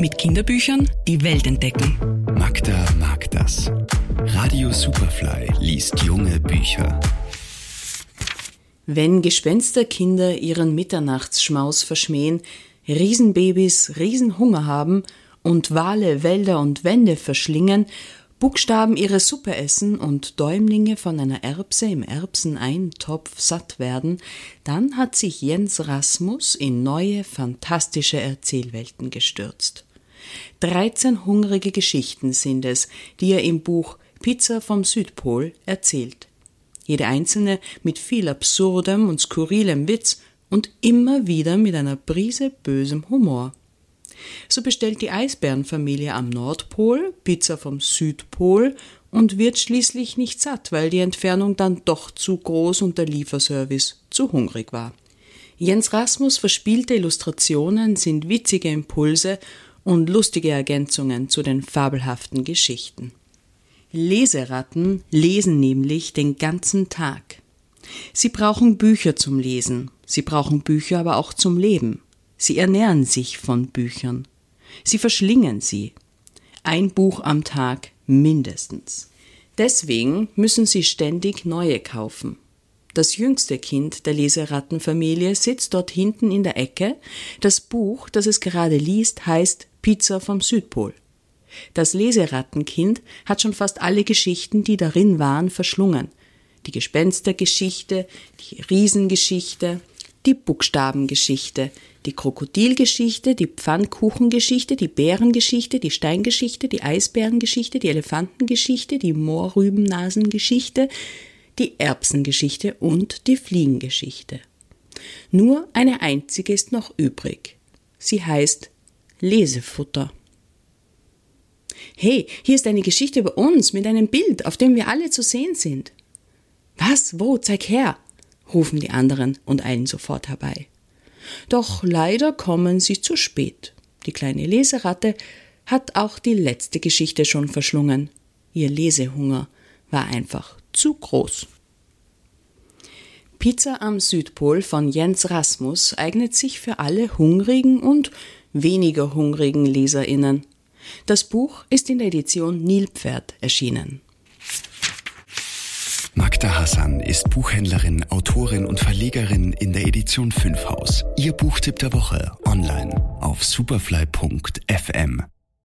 Mit Kinderbüchern die Welt entdecken. Magda mag das. Radio Superfly liest junge Bücher. Wenn Gespensterkinder ihren Mitternachtsschmaus verschmähen, Riesenbabys Riesenhunger haben und Wale Wälder und Wände verschlingen, Buchstaben ihre Suppe essen und Däumlinge von einer Erbse im Erbseneintopf satt werden, dann hat sich Jens Rasmus in neue, fantastische Erzählwelten gestürzt. 13 hungrige Geschichten sind es, die er im Buch Pizza vom Südpol erzählt. Jede einzelne mit viel absurdem und skurrilem Witz und immer wieder mit einer Prise bösem Humor. So bestellt die Eisbärenfamilie am Nordpol Pizza vom Südpol und wird schließlich nicht satt, weil die Entfernung dann doch zu groß und der Lieferservice zu hungrig war. Jens Rasmus verspielte Illustrationen sind witzige Impulse und lustige Ergänzungen zu den fabelhaften Geschichten. Leseratten lesen nämlich den ganzen Tag. Sie brauchen Bücher zum Lesen, sie brauchen Bücher aber auch zum Leben. Sie ernähren sich von Büchern. Sie verschlingen sie. Ein Buch am Tag mindestens. Deswegen müssen sie ständig neue kaufen. Das jüngste Kind der Leserattenfamilie sitzt dort hinten in der Ecke. Das Buch, das es gerade liest, heißt Pizza vom Südpol. Das Leserattenkind hat schon fast alle Geschichten, die darin waren, verschlungen. Die Gespenstergeschichte, die Riesengeschichte, die Buchstabengeschichte, die Krokodilgeschichte, die Pfannkuchengeschichte, die Bärengeschichte, die Steingeschichte, die Eisbärengeschichte, die Elefantengeschichte, die Moorrübennasengeschichte, die Erbsengeschichte und die Fliegengeschichte. Nur eine einzige ist noch übrig. Sie heißt Lesefutter. Hey, hier ist eine Geschichte über uns mit einem Bild, auf dem wir alle zu sehen sind. Was? Wo? Zeig her! rufen die anderen und eilen sofort herbei. Doch leider kommen sie zu spät. Die kleine Leseratte hat auch die letzte Geschichte schon verschlungen. Ihr Lesehunger war einfach zu groß. Pizza am Südpol von Jens Rasmus eignet sich für alle hungrigen und weniger hungrigen Leserinnen. Das Buch ist in der Edition Nilpferd erschienen. Magda Hassan ist Buchhändlerin, Autorin und Verlegerin in der Edition 5 Haus. Ihr Buchtipp der Woche online auf superfly.fm.